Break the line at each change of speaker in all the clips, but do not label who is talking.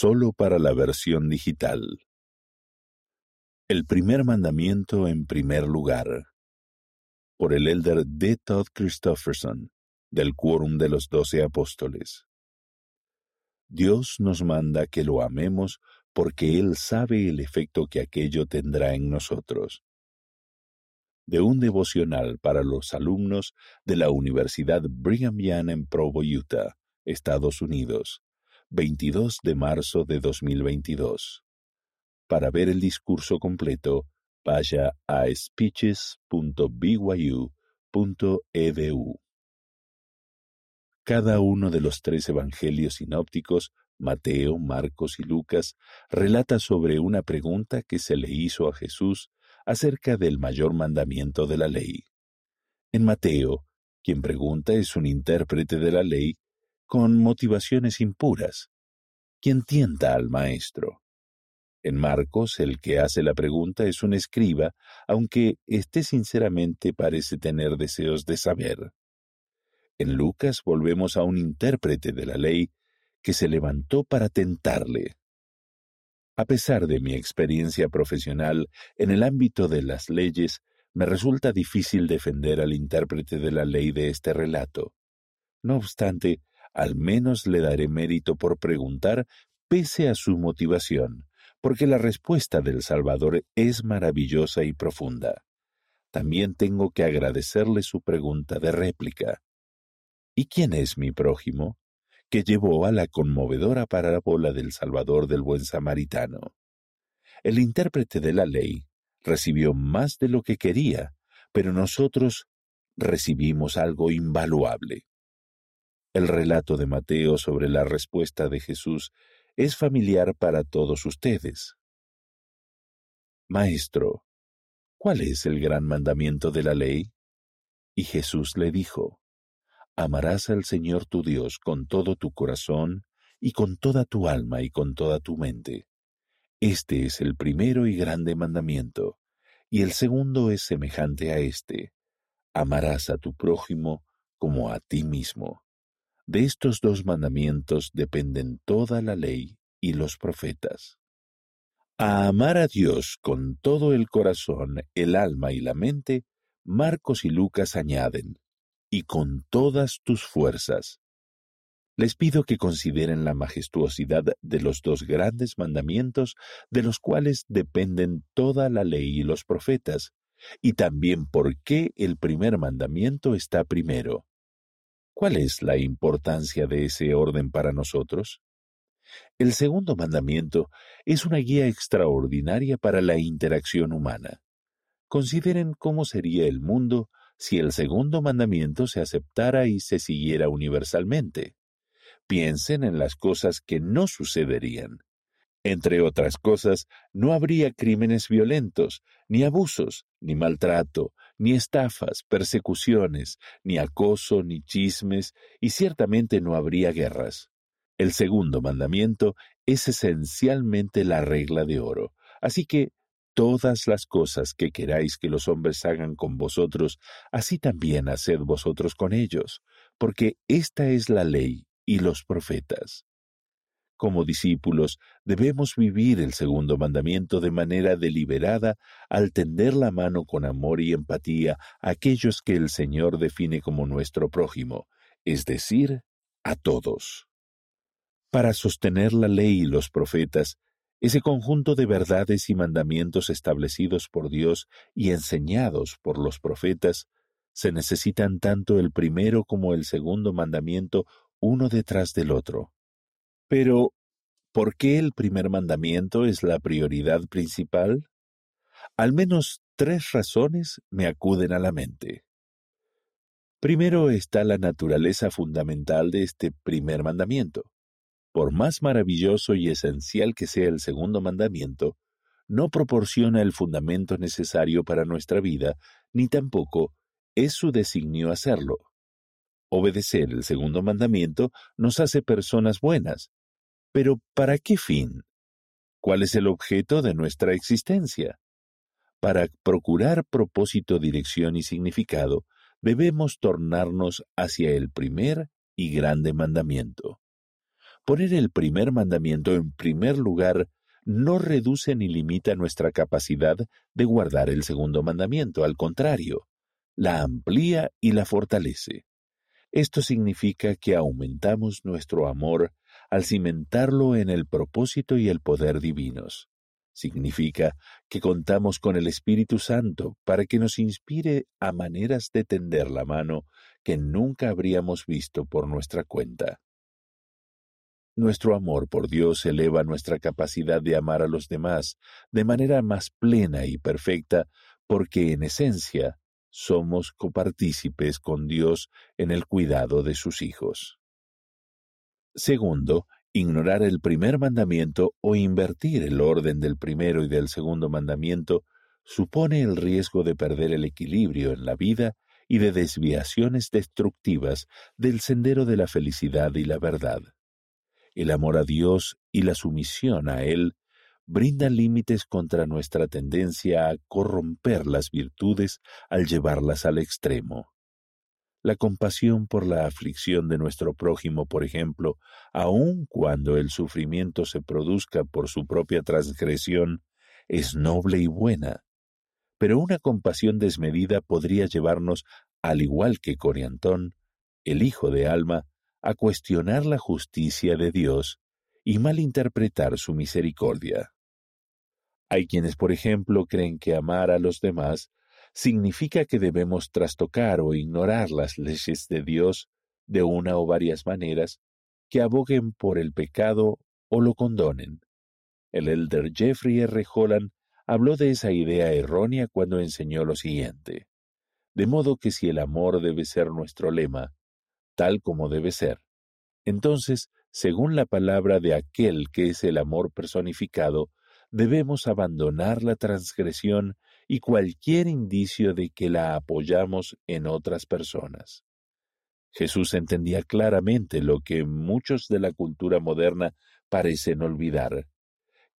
solo para la versión digital. El primer mandamiento en primer lugar. Por el elder D. Todd Christofferson, del Quórum de los Doce Apóstoles. Dios nos manda que lo amemos porque Él sabe el efecto que aquello tendrá en nosotros. De un devocional para los alumnos de la Universidad Brigham Young en Provo, Utah, Estados Unidos, 22 de marzo de 2022. Para ver el discurso completo, vaya a speeches.byu.edu. Cada uno de los tres evangelios sinópticos, Mateo, Marcos y Lucas, relata sobre una pregunta que se le hizo a Jesús acerca del mayor mandamiento de la ley. En Mateo, quien pregunta es un intérprete de la ley con motivaciones impuras, quien tienta al maestro. En Marcos, el que hace la pregunta es un escriba, aunque éste sinceramente parece tener deseos de saber. En Lucas volvemos a un intérprete de la ley que se levantó para tentarle. A pesar de mi experiencia profesional en el ámbito de las leyes, me resulta difícil defender al intérprete de la ley de este relato. No obstante, al menos le daré mérito por preguntar pese a su motivación, porque la respuesta del Salvador es maravillosa y profunda. También tengo que agradecerle su pregunta de réplica. ¿Y quién es mi prójimo? que llevó a la conmovedora parábola del Salvador del buen samaritano. El intérprete de la ley recibió más de lo que quería, pero nosotros recibimos algo invaluable. El relato de Mateo sobre la respuesta de Jesús es familiar para todos ustedes. Maestro, ¿cuál es el gran mandamiento de la ley? Y Jesús le dijo, Amarás al Señor tu Dios con todo tu corazón y con toda tu alma y con toda tu mente. Este es el primero y grande mandamiento, y el segundo es semejante a este. Amarás a tu prójimo como a ti mismo. De estos dos mandamientos dependen toda la ley y los profetas. A amar a Dios con todo el corazón, el alma y la mente, Marcos y Lucas añaden, y con todas tus fuerzas. Les pido que consideren la majestuosidad de los dos grandes mandamientos de los cuales dependen toda la ley y los profetas, y también por qué el primer mandamiento está primero. ¿Cuál es la importancia de ese orden para nosotros? El segundo mandamiento es una guía extraordinaria para la interacción humana. Consideren cómo sería el mundo si el segundo mandamiento se aceptara y se siguiera universalmente. Piensen en las cosas que no sucederían. Entre otras cosas, no habría crímenes violentos, ni abusos, ni maltrato, ni estafas, persecuciones, ni acoso, ni chismes, y ciertamente no habría guerras. El segundo mandamiento es esencialmente la regla de oro, así que todas las cosas que queráis que los hombres hagan con vosotros, así también haced vosotros con ellos, porque esta es la ley y los profetas. Como discípulos, debemos vivir el segundo mandamiento de manera deliberada al tender la mano con amor y empatía a aquellos que el Señor define como nuestro prójimo, es decir, a todos. Para sostener la ley y los profetas, ese conjunto de verdades y mandamientos establecidos por Dios y enseñados por los profetas, se necesitan tanto el primero como el segundo mandamiento uno detrás del otro. Pero, ¿por qué el primer mandamiento es la prioridad principal? Al menos tres razones me acuden a la mente. Primero está la naturaleza fundamental de este primer mandamiento. Por más maravilloso y esencial que sea el segundo mandamiento, no proporciona el fundamento necesario para nuestra vida, ni tampoco es su designio hacerlo. Obedecer el segundo mandamiento nos hace personas buenas. Pero ¿para qué fin? ¿Cuál es el objeto de nuestra existencia? Para procurar propósito, dirección y significado, debemos tornarnos hacia el primer y grande mandamiento. Poner el primer mandamiento en primer lugar no reduce ni limita nuestra capacidad de guardar el segundo mandamiento, al contrario, la amplía y la fortalece. Esto significa que aumentamos nuestro amor al cimentarlo en el propósito y el poder divinos. Significa que contamos con el Espíritu Santo para que nos inspire a maneras de tender la mano que nunca habríamos visto por nuestra cuenta. Nuestro amor por Dios eleva nuestra capacidad de amar a los demás de manera más plena y perfecta porque en esencia somos copartícipes con Dios en el cuidado de sus hijos. Segundo, ignorar el primer mandamiento o invertir el orden del primero y del segundo mandamiento supone el riesgo de perder el equilibrio en la vida y de desviaciones destructivas del sendero de la felicidad y la verdad. El amor a Dios y la sumisión a Él brindan límites contra nuestra tendencia a corromper las virtudes al llevarlas al extremo. La compasión por la aflicción de nuestro prójimo, por ejemplo, aun cuando el sufrimiento se produzca por su propia transgresión, es noble y buena. Pero una compasión desmedida podría llevarnos, al igual que Coriantón, el hijo de Alma, a cuestionar la justicia de Dios y malinterpretar su misericordia. Hay quienes, por ejemplo, creen que amar a los demás significa que debemos trastocar o ignorar las leyes de Dios de una o varias maneras que aboguen por el pecado o lo condonen. El elder Jeffrey R. Holland habló de esa idea errónea cuando enseñó lo siguiente. De modo que si el amor debe ser nuestro lema, tal como debe ser, entonces, según la palabra de aquel que es el amor personificado, debemos abandonar la transgresión y cualquier indicio de que la apoyamos en otras personas. Jesús entendía claramente lo que muchos de la cultura moderna parecen olvidar,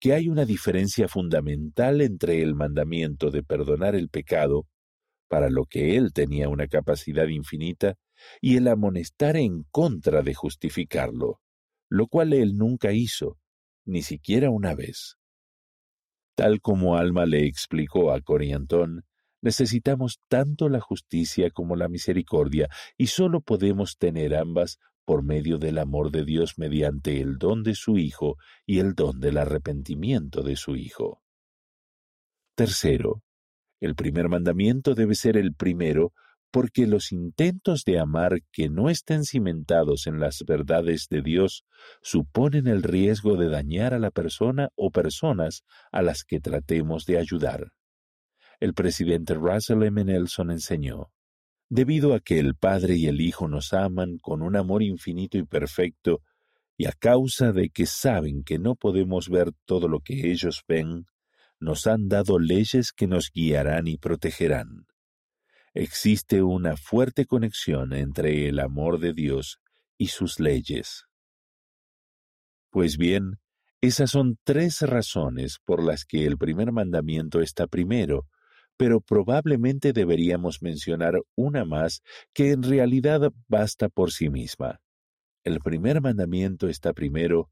que hay una diferencia fundamental entre el mandamiento de perdonar el pecado, para lo que él tenía una capacidad infinita, y el amonestar en contra de justificarlo, lo cual él nunca hizo, ni siquiera una vez. Tal como Alma le explicó a Coriantón, necesitamos tanto la justicia como la misericordia, y sólo podemos tener ambas por medio del amor de Dios mediante el don de su Hijo y el don del arrepentimiento de su Hijo. Tercero, el primer mandamiento debe ser el primero porque los intentos de amar que no estén cimentados en las verdades de Dios suponen el riesgo de dañar a la persona o personas a las que tratemos de ayudar. El presidente Russell M. Nelson enseñó, debido a que el Padre y el Hijo nos aman con un amor infinito y perfecto, y a causa de que saben que no podemos ver todo lo que ellos ven, nos han dado leyes que nos guiarán y protegerán existe una fuerte conexión entre el amor de Dios y sus leyes. Pues bien, esas son tres razones por las que el primer mandamiento está primero, pero probablemente deberíamos mencionar una más que en realidad basta por sí misma. El primer mandamiento está primero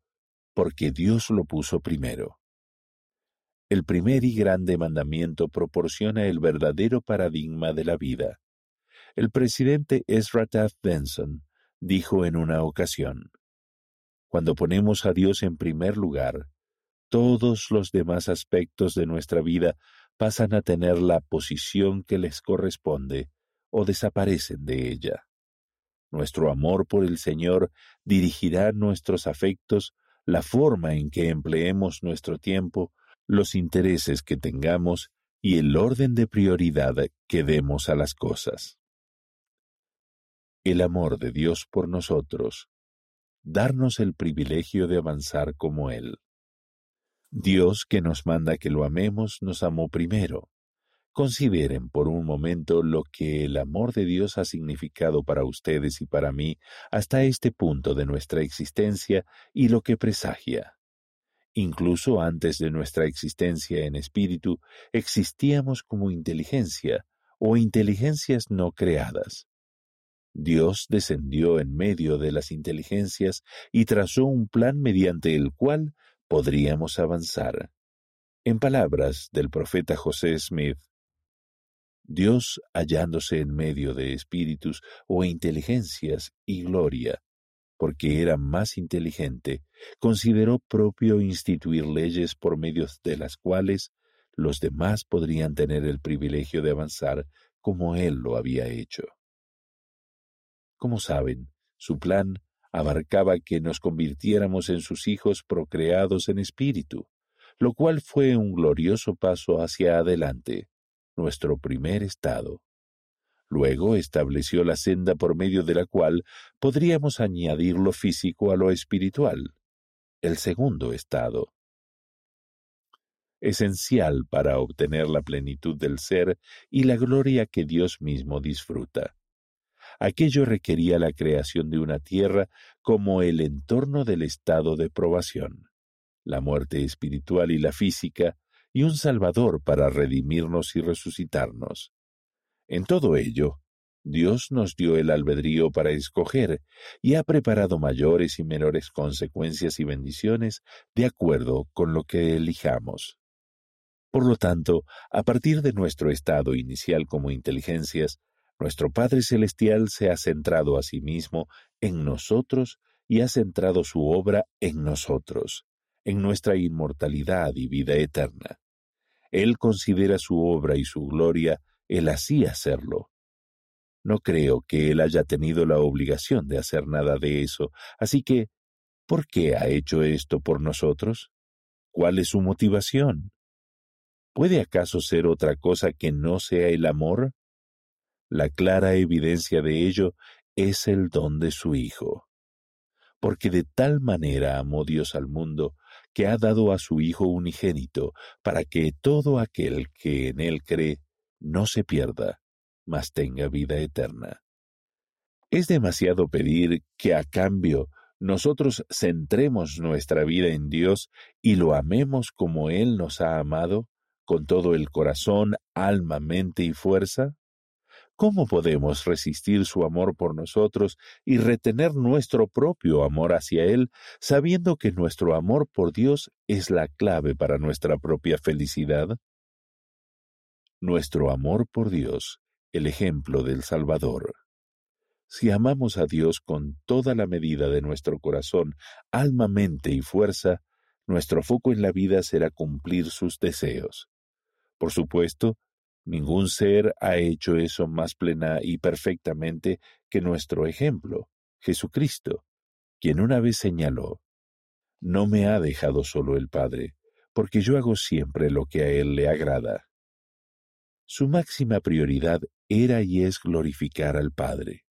porque Dios lo puso primero. El primer y grande mandamiento proporciona el verdadero paradigma de la vida. El presidente Ezra Taft Benson dijo en una ocasión, Cuando ponemos a Dios en primer lugar, todos los demás aspectos de nuestra vida pasan a tener la posición que les corresponde o desaparecen de ella. Nuestro amor por el Señor dirigirá nuestros afectos, la forma en que empleemos nuestro tiempo los intereses que tengamos y el orden de prioridad que demos a las cosas. El amor de Dios por nosotros, darnos el privilegio de avanzar como Él. Dios que nos manda que lo amemos nos amó primero. Consideren por un momento lo que el amor de Dios ha significado para ustedes y para mí hasta este punto de nuestra existencia y lo que presagia. Incluso antes de nuestra existencia en espíritu, existíamos como inteligencia o inteligencias no creadas. Dios descendió en medio de las inteligencias y trazó un plan mediante el cual podríamos avanzar. En palabras del profeta José Smith, Dios hallándose en medio de espíritus o inteligencias y gloria, porque era más inteligente, consideró propio instituir leyes por medio de las cuales los demás podrían tener el privilegio de avanzar como él lo había hecho. Como saben, su plan abarcaba que nos convirtiéramos en sus hijos procreados en espíritu, lo cual fue un glorioso paso hacia adelante, nuestro primer estado. Luego estableció la senda por medio de la cual podríamos añadir lo físico a lo espiritual, el segundo estado. Esencial para obtener la plenitud del ser y la gloria que Dios mismo disfruta. Aquello requería la creación de una tierra como el entorno del estado de probación, la muerte espiritual y la física, y un Salvador para redimirnos y resucitarnos. En todo ello, Dios nos dio el albedrío para escoger y ha preparado mayores y menores consecuencias y bendiciones de acuerdo con lo que elijamos. Por lo tanto, a partir de nuestro estado inicial como inteligencias, nuestro Padre Celestial se ha centrado a sí mismo en nosotros y ha centrado su obra en nosotros, en nuestra inmortalidad y vida eterna. Él considera su obra y su gloria el así hacerlo. No creo que Él haya tenido la obligación de hacer nada de eso, así que, ¿por qué ha hecho esto por nosotros? ¿Cuál es su motivación? ¿Puede acaso ser otra cosa que no sea el amor? La clara evidencia de ello es el don de su Hijo. Porque de tal manera amó Dios al mundo, que ha dado a su Hijo unigénito, para que todo aquel que en él cree no se pierda, mas tenga vida eterna. Es demasiado pedir que a cambio nosotros centremos nuestra vida en Dios y lo amemos como Él nos ha amado, con todo el corazón, alma, mente y fuerza? ¿Cómo podemos resistir su amor por nosotros y retener nuestro propio amor hacia Él, sabiendo que nuestro amor por Dios es la clave para nuestra propia felicidad? Nuestro amor por Dios, el ejemplo del Salvador. Si amamos a Dios con toda la medida de nuestro corazón, alma, mente y fuerza, nuestro foco en la vida será cumplir sus deseos. Por supuesto, Ningún ser ha hecho eso más plena y perfectamente que nuestro ejemplo, Jesucristo, quien una vez señaló, No me ha dejado solo el Padre, porque yo hago siempre lo que a Él le agrada. Su máxima prioridad era y es glorificar al Padre.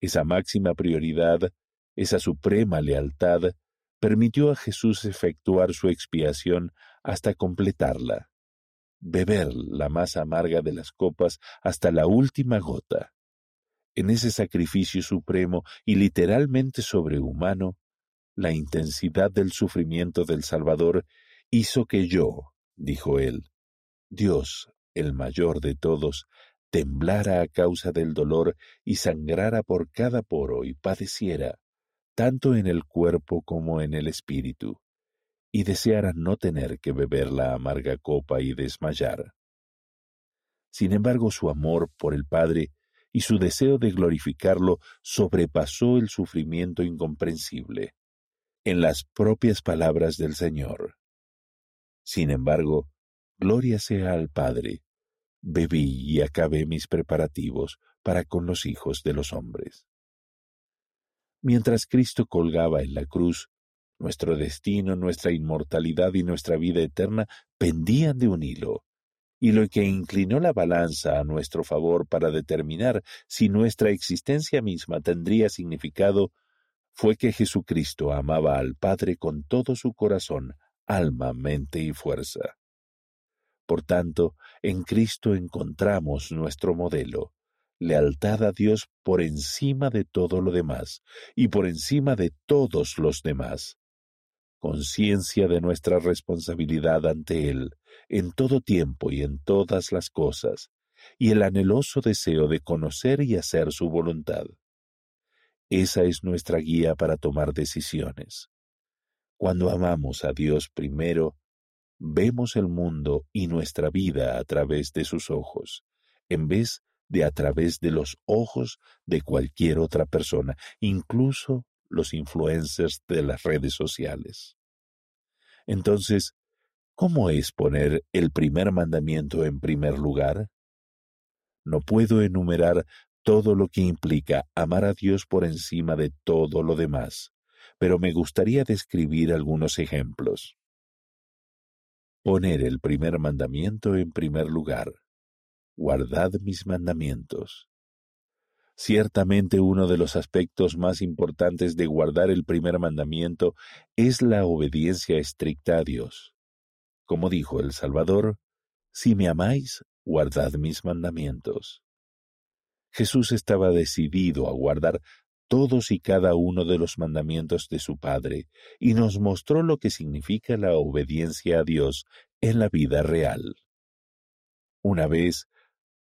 Esa máxima prioridad, esa suprema lealtad, permitió a Jesús efectuar su expiación hasta completarla beber la más amarga de las copas hasta la última gota. En ese sacrificio supremo y literalmente sobrehumano, la intensidad del sufrimiento del Salvador hizo que yo, dijo él, Dios, el mayor de todos, temblara a causa del dolor y sangrara por cada poro y padeciera, tanto en el cuerpo como en el espíritu y deseara no tener que beber la amarga copa y desmayar. Sin embargo, su amor por el Padre y su deseo de glorificarlo sobrepasó el sufrimiento incomprensible, en las propias palabras del Señor. Sin embargo, gloria sea al Padre, bebí y acabé mis preparativos para con los hijos de los hombres. Mientras Cristo colgaba en la cruz, nuestro destino, nuestra inmortalidad y nuestra vida eterna pendían de un hilo, y lo que inclinó la balanza a nuestro favor para determinar si nuestra existencia misma tendría significado fue que Jesucristo amaba al Padre con todo su corazón, alma, mente y fuerza. Por tanto, en Cristo encontramos nuestro modelo, lealtad a Dios por encima de todo lo demás y por encima de todos los demás conciencia de nuestra responsabilidad ante Él en todo tiempo y en todas las cosas, y el anheloso deseo de conocer y hacer su voluntad. Esa es nuestra guía para tomar decisiones. Cuando amamos a Dios primero, vemos el mundo y nuestra vida a través de sus ojos, en vez de a través de los ojos de cualquier otra persona, incluso los influencers de las redes sociales. Entonces, ¿cómo es poner el primer mandamiento en primer lugar? No puedo enumerar todo lo que implica amar a Dios por encima de todo lo demás, pero me gustaría describir algunos ejemplos. Poner el primer mandamiento en primer lugar. Guardad mis mandamientos. Ciertamente uno de los aspectos más importantes de guardar el primer mandamiento es la obediencia estricta a Dios. Como dijo el Salvador, si me amáis, guardad mis mandamientos. Jesús estaba decidido a guardar todos y cada uno de los mandamientos de su Padre y nos mostró lo que significa la obediencia a Dios en la vida real. Una vez,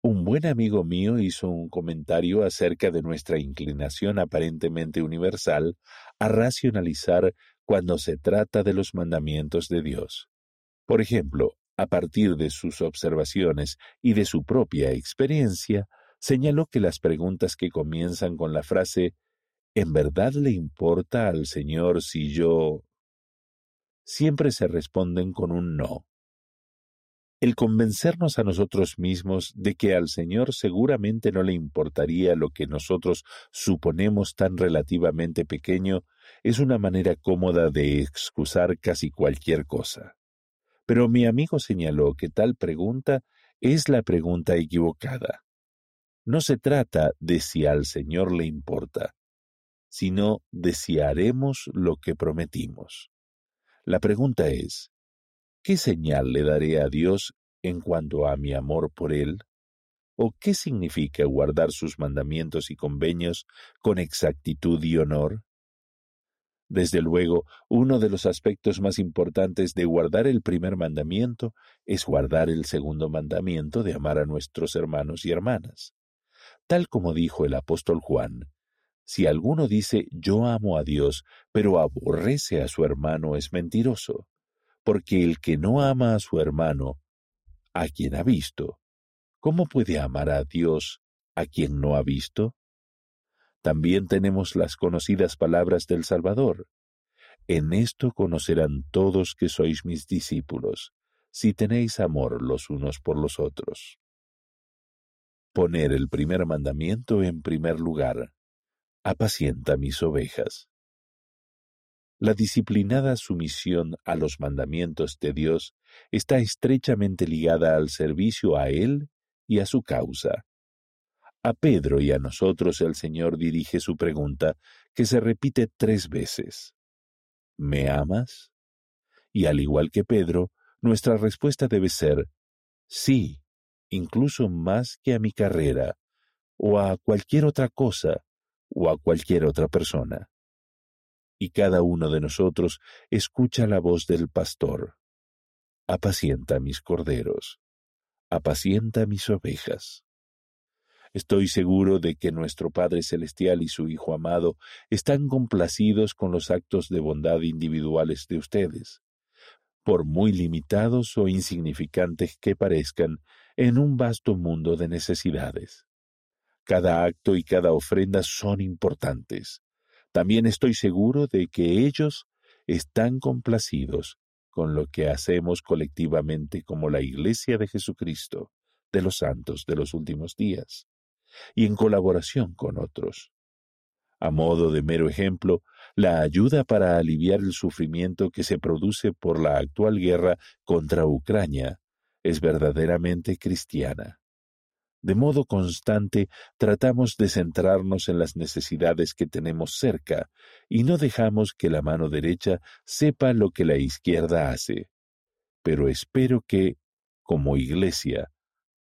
un buen amigo mío hizo un comentario acerca de nuestra inclinación aparentemente universal a racionalizar cuando se trata de los mandamientos de Dios. Por ejemplo, a partir de sus observaciones y de su propia experiencia, señaló que las preguntas que comienzan con la frase ¿En verdad le importa al Señor si yo... siempre se responden con un no el convencernos a nosotros mismos de que al Señor seguramente no le importaría lo que nosotros suponemos tan relativamente pequeño es una manera cómoda de excusar casi cualquier cosa. Pero mi amigo señaló que tal pregunta es la pregunta equivocada. No se trata de si al Señor le importa, sino de si haremos lo que prometimos. La pregunta es, ¿Qué señal le daré a Dios en cuanto a mi amor por Él? ¿O qué significa guardar sus mandamientos y convenios con exactitud y honor? Desde luego, uno de los aspectos más importantes de guardar el primer mandamiento es guardar el segundo mandamiento de amar a nuestros hermanos y hermanas. Tal como dijo el apóstol Juan, si alguno dice yo amo a Dios, pero aborrece a su hermano, es mentiroso porque el que no ama a su hermano, a quien ha visto, ¿cómo puede amar a Dios a quien no ha visto? También tenemos las conocidas palabras del Salvador. En esto conocerán todos que sois mis discípulos, si tenéis amor los unos por los otros. Poner el primer mandamiento en primer lugar. Apacienta mis ovejas. La disciplinada sumisión a los mandamientos de Dios está estrechamente ligada al servicio a Él y a su causa. A Pedro y a nosotros el Señor dirige su pregunta, que se repite tres veces. ¿Me amas? Y al igual que Pedro, nuestra respuesta debe ser sí, incluso más que a mi carrera, o a cualquier otra cosa, o a cualquier otra persona y cada uno de nosotros escucha la voz del pastor. Apacienta mis corderos, apacienta mis ovejas. Estoy seguro de que nuestro Padre Celestial y su Hijo amado están complacidos con los actos de bondad individuales de ustedes, por muy limitados o insignificantes que parezcan en un vasto mundo de necesidades. Cada acto y cada ofrenda son importantes, también estoy seguro de que ellos están complacidos con lo que hacemos colectivamente como la Iglesia de Jesucristo de los santos de los últimos días, y en colaboración con otros. A modo de mero ejemplo, la ayuda para aliviar el sufrimiento que se produce por la actual guerra contra Ucrania es verdaderamente cristiana. De modo constante tratamos de centrarnos en las necesidades que tenemos cerca y no dejamos que la mano derecha sepa lo que la izquierda hace. Pero espero que, como Iglesia,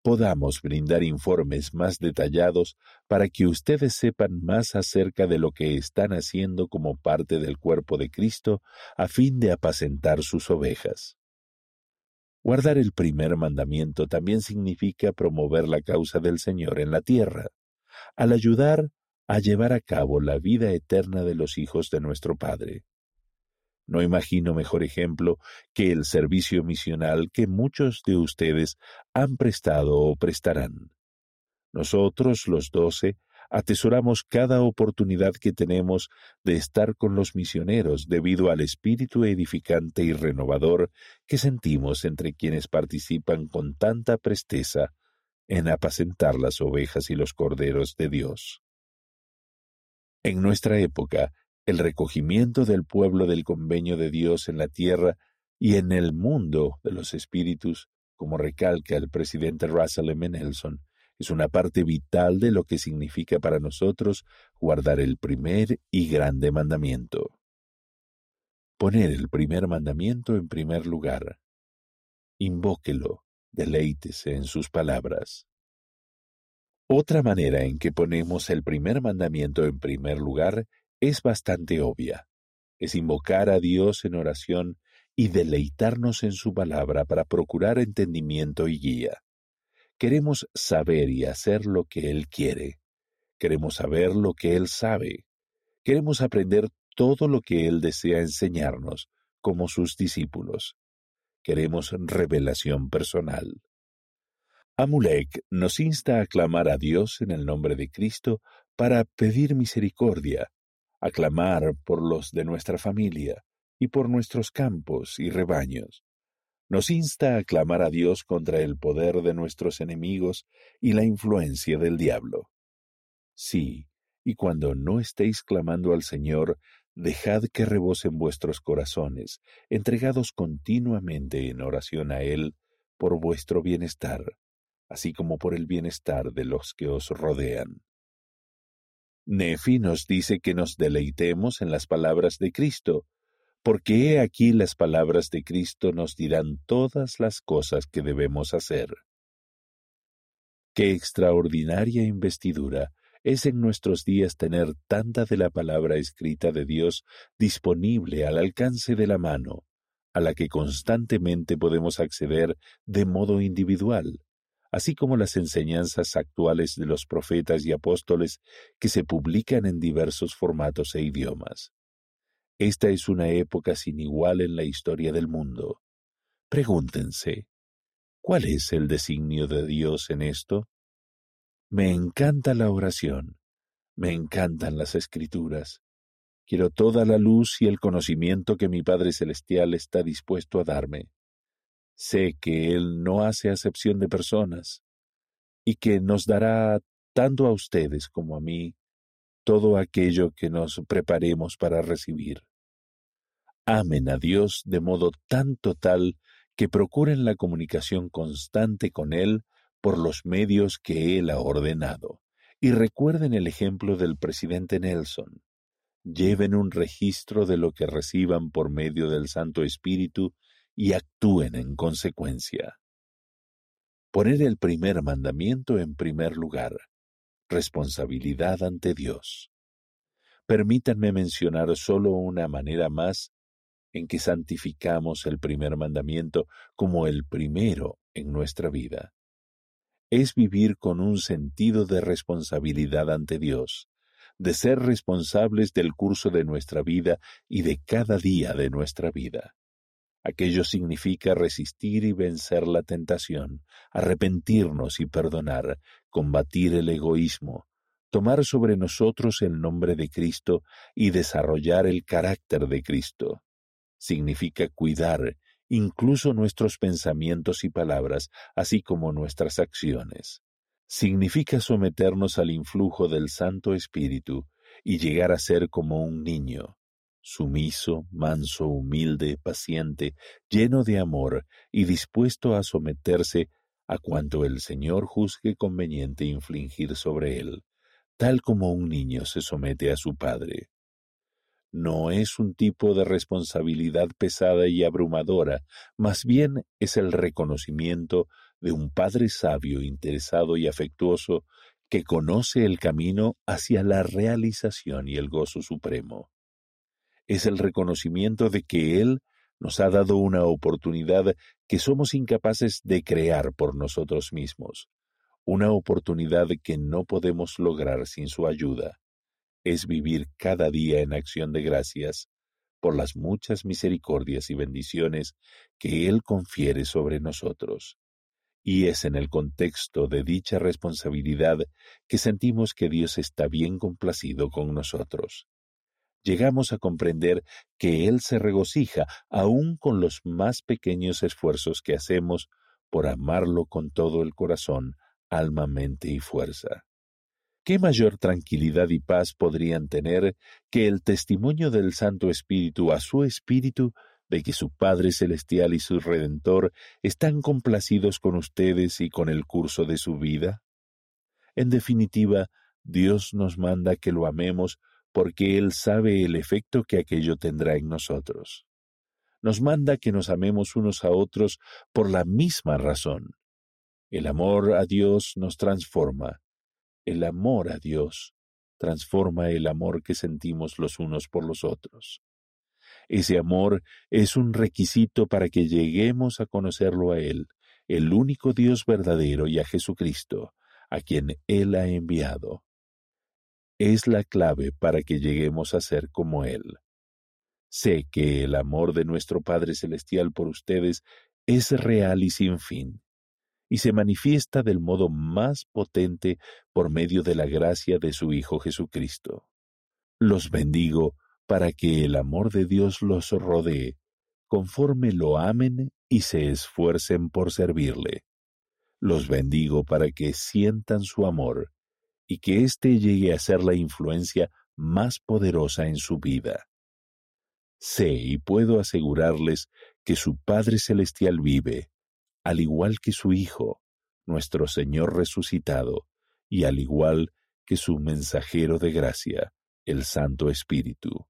podamos brindar informes más detallados para que ustedes sepan más acerca de lo que están haciendo como parte del cuerpo de Cristo a fin de apacentar sus ovejas. Guardar el primer mandamiento también significa promover la causa del Señor en la tierra, al ayudar a llevar a cabo la vida eterna de los hijos de nuestro Padre. No imagino mejor ejemplo que el servicio misional que muchos de ustedes han prestado o prestarán. Nosotros, los doce, atesoramos cada oportunidad que tenemos de estar con los misioneros debido al espíritu edificante y renovador que sentimos entre quienes participan con tanta presteza en apacentar las ovejas y los corderos de Dios. En nuestra época, el recogimiento del pueblo del convenio de Dios en la tierra y en el mundo de los espíritus, como recalca el presidente Russell M. Nelson, es una parte vital de lo que significa para nosotros guardar el primer y grande mandamiento. Poner el primer mandamiento en primer lugar. Invóquelo, deleítese en sus palabras. Otra manera en que ponemos el primer mandamiento en primer lugar es bastante obvia. Es invocar a Dios en oración y deleitarnos en su palabra para procurar entendimiento y guía. Queremos saber y hacer lo que Él quiere. Queremos saber lo que Él sabe. Queremos aprender todo lo que Él desea enseñarnos como sus discípulos. Queremos revelación personal. Amulek nos insta a clamar a Dios en el nombre de Cristo para pedir misericordia, a clamar por los de nuestra familia y por nuestros campos y rebaños. Nos insta a clamar a Dios contra el poder de nuestros enemigos y la influencia del diablo. Sí, y cuando no estéis clamando al Señor, dejad que rebosen vuestros corazones, entregados continuamente en oración a Él por vuestro bienestar así como por el bienestar de los que os rodean. Nefi nos dice que nos deleitemos en las palabras de Cristo, porque he aquí las palabras de Cristo nos dirán todas las cosas que debemos hacer. Qué extraordinaria investidura es en nuestros días tener tanta de la palabra escrita de Dios disponible al alcance de la mano, a la que constantemente podemos acceder de modo individual, así como las enseñanzas actuales de los profetas y apóstoles que se publican en diversos formatos e idiomas. Esta es una época sin igual en la historia del mundo. Pregúntense, ¿cuál es el designio de Dios en esto? Me encanta la oración, me encantan las escrituras. Quiero toda la luz y el conocimiento que mi Padre Celestial está dispuesto a darme. Sé que Él no hace acepción de personas y que nos dará tanto a ustedes como a mí todo aquello que nos preparemos para recibir. Amen a Dios de modo tan total que procuren la comunicación constante con Él por los medios que Él ha ordenado. Y recuerden el ejemplo del presidente Nelson. Lleven un registro de lo que reciban por medio del Santo Espíritu y actúen en consecuencia. Poner el primer mandamiento en primer lugar. Responsabilidad ante Dios. Permítanme mencionar solo una manera más en que santificamos el primer mandamiento como el primero en nuestra vida. Es vivir con un sentido de responsabilidad ante Dios, de ser responsables del curso de nuestra vida y de cada día de nuestra vida. Aquello significa resistir y vencer la tentación, arrepentirnos y perdonar, combatir el egoísmo, tomar sobre nosotros el nombre de Cristo y desarrollar el carácter de Cristo. Significa cuidar incluso nuestros pensamientos y palabras, así como nuestras acciones. Significa someternos al influjo del Santo Espíritu y llegar a ser como un niño, sumiso, manso, humilde, paciente, lleno de amor y dispuesto a someterse a cuanto el Señor juzgue conveniente infligir sobre él, tal como un niño se somete a su padre. No es un tipo de responsabilidad pesada y abrumadora, más bien es el reconocimiento de un Padre sabio, interesado y afectuoso que conoce el camino hacia la realización y el gozo supremo es el reconocimiento de que Él nos ha dado una oportunidad que somos incapaces de crear por nosotros mismos, una oportunidad que no podemos lograr sin su ayuda. Es vivir cada día en acción de gracias por las muchas misericordias y bendiciones que Él confiere sobre nosotros. Y es en el contexto de dicha responsabilidad que sentimos que Dios está bien complacido con nosotros llegamos a comprender que Él se regocija aún con los más pequeños esfuerzos que hacemos por amarlo con todo el corazón, alma, mente y fuerza. ¿Qué mayor tranquilidad y paz podrían tener que el testimonio del Santo Espíritu a su Espíritu de que su Padre Celestial y su Redentor están complacidos con ustedes y con el curso de su vida? En definitiva, Dios nos manda que lo amemos porque Él sabe el efecto que aquello tendrá en nosotros. Nos manda que nos amemos unos a otros por la misma razón. El amor a Dios nos transforma. El amor a Dios transforma el amor que sentimos los unos por los otros. Ese amor es un requisito para que lleguemos a conocerlo a Él, el único Dios verdadero y a Jesucristo, a quien Él ha enviado es la clave para que lleguemos a ser como Él. Sé que el amor de nuestro Padre Celestial por ustedes es real y sin fin, y se manifiesta del modo más potente por medio de la gracia de su Hijo Jesucristo. Los bendigo para que el amor de Dios los rodee, conforme lo amen y se esfuercen por servirle. Los bendigo para que sientan su amor y que éste llegue a ser la influencia más poderosa en su vida. Sé y puedo asegurarles que su Padre Celestial vive, al igual que su Hijo, nuestro Señor resucitado, y al igual que su mensajero de gracia, el Santo Espíritu.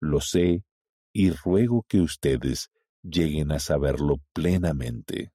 Lo sé y ruego que ustedes lleguen a saberlo plenamente.